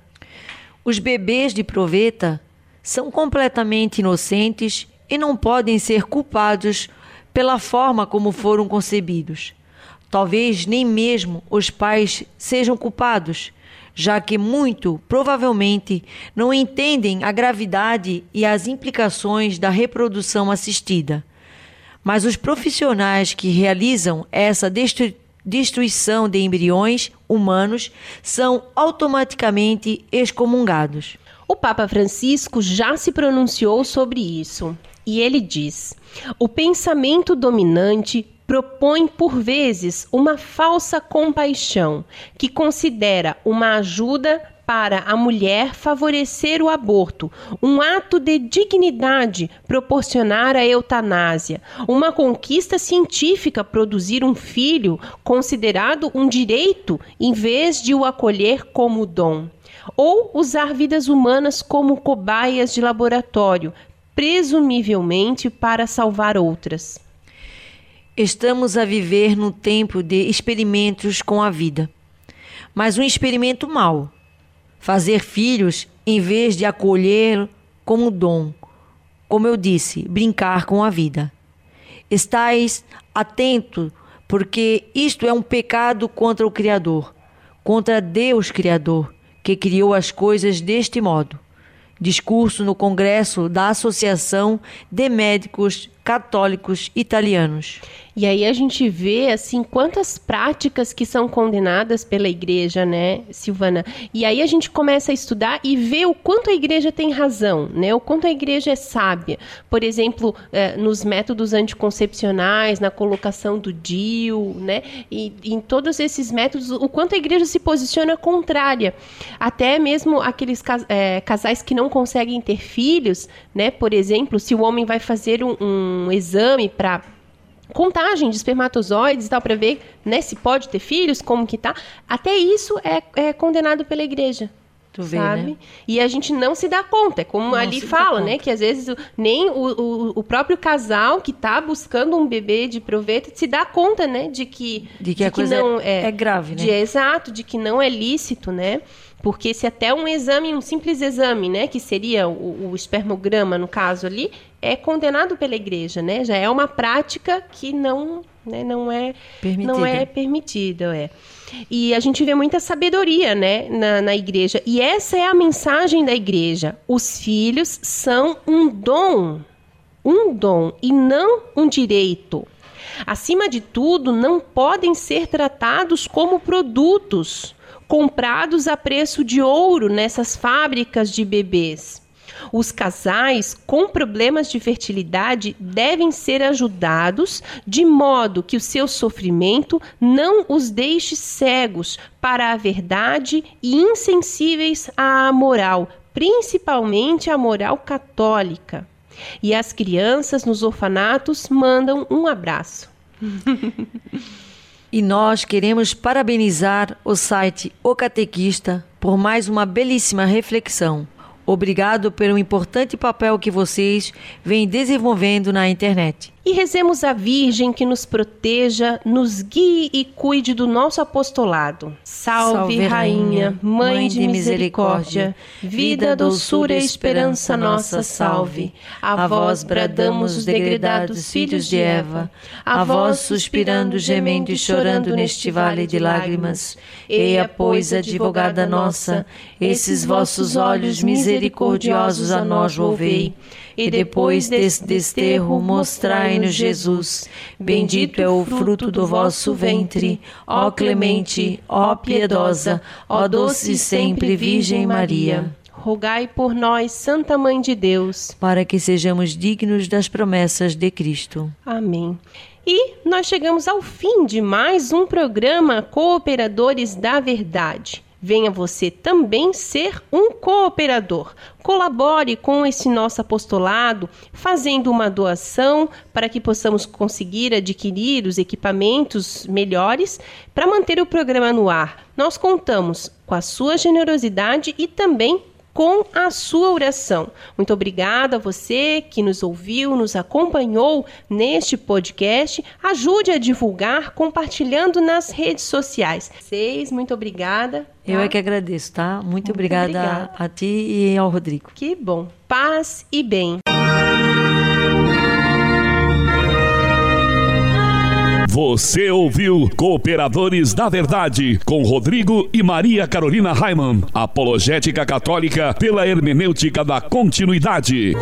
Os bebês de proveta são completamente inocentes e não podem ser culpados pela forma como foram concebidos. Talvez nem mesmo os pais sejam culpados, já que muito provavelmente não entendem a gravidade e as implicações da reprodução assistida. Mas os profissionais que realizam essa destruição de embriões humanos são automaticamente excomungados. O Papa Francisco já se pronunciou sobre isso e ele diz: o pensamento dominante propõe por vezes uma falsa compaixão que considera uma ajuda para a mulher favorecer o aborto, um ato de dignidade proporcionar a eutanásia, uma conquista científica produzir um filho considerado um direito em vez de o acolher como dom, ou usar vidas humanas como cobaias de laboratório, presumivelmente para salvar outras. Estamos a viver no tempo de experimentos com a vida, mas um experimento mau. Fazer filhos em vez de acolher como dom. Como eu disse, brincar com a vida. Estais atento, porque isto é um pecado contra o Criador, contra Deus Criador, que criou as coisas deste modo discurso no Congresso da Associação de Médicos Católicos Italianos. E aí a gente vê assim quantas práticas que são condenadas pela igreja, né, Silvana? E aí a gente começa a estudar e ver o quanto a igreja tem razão, né? O quanto a igreja é sábia. Por exemplo, eh, nos métodos anticoncepcionais, na colocação do DIU, né? E em todos esses métodos, o quanto a igreja se posiciona contrária. Até mesmo aqueles eh, casais que não conseguem ter filhos, né? Por exemplo, se o homem vai fazer um, um exame para contagem de espermatozoides e tal, para ver né, se pode ter filhos, como que tá. Até isso é, é condenado pela igreja. Tu vê, sabe? Né? E a gente não se dá conta. É como não ali fala, né? Que às vezes nem o, o, o, próprio casal que está buscando um bebê de proveito se dá conta, né? De que, de que de a que coisa não é, é grave, né? De, exato, de que não é lícito, né? Porque se até um exame, um simples exame, né? Que seria o, o espermograma, no caso ali, é condenado pela igreja, né? Já é uma prática que não, né, não é permitida. não é permitida, é. E a gente vê muita sabedoria, né, na, na igreja. E essa é a mensagem da igreja. Os filhos são um dom, um dom e não um direito. Acima de tudo, não podem ser tratados como produtos comprados a preço de ouro nessas fábricas de bebês. Os casais com problemas de fertilidade devem ser ajudados de modo que o seu sofrimento não os deixe cegos para a verdade e insensíveis à moral, principalmente à moral católica. E as crianças nos orfanatos mandam um abraço. E nós queremos parabenizar o site O Catequista por mais uma belíssima reflexão. Obrigado pelo importante papel que vocês vêm desenvolvendo na internet. E rezemos a Virgem que nos proteja, nos guie e cuide do nosso apostolado. Salve, Salve Rainha, Mãe, Mãe de misericórdia, vida, doçura e esperança nossa, salve. A vós bradamos os degredados filhos de Eva, a vós suspirando, gemendo e chorando neste vale de lágrimas. Eia, pois, advogada nossa, esses vossos olhos misericordiosos a nós volvei e depois desse desterro mostrai-nos Jesus. Bendito é o fruto do vosso ventre, ó clemente, ó piedosa, ó doce sempre Virgem Maria. Rogai por nós, Santa Mãe de Deus, para que sejamos dignos das promessas de Cristo. Amém. E nós chegamos ao fim de mais um programa Cooperadores da Verdade. Venha você também ser um cooperador. Colabore com esse nosso apostolado, fazendo uma doação para que possamos conseguir adquirir os equipamentos melhores para manter o programa no ar. Nós contamos com a sua generosidade e também com a sua oração. Muito obrigada a você que nos ouviu, nos acompanhou neste podcast. Ajude a divulgar compartilhando nas redes sociais. Vocês, muito obrigada. Tá? Eu é que agradeço, tá? Muito, muito obrigada, obrigada a ti e ao Rodrigo. Que bom. Paz e bem. Você ouviu Cooperadores da Verdade com Rodrigo e Maria Carolina Raimann. Apologética Católica pela hermenêutica da continuidade.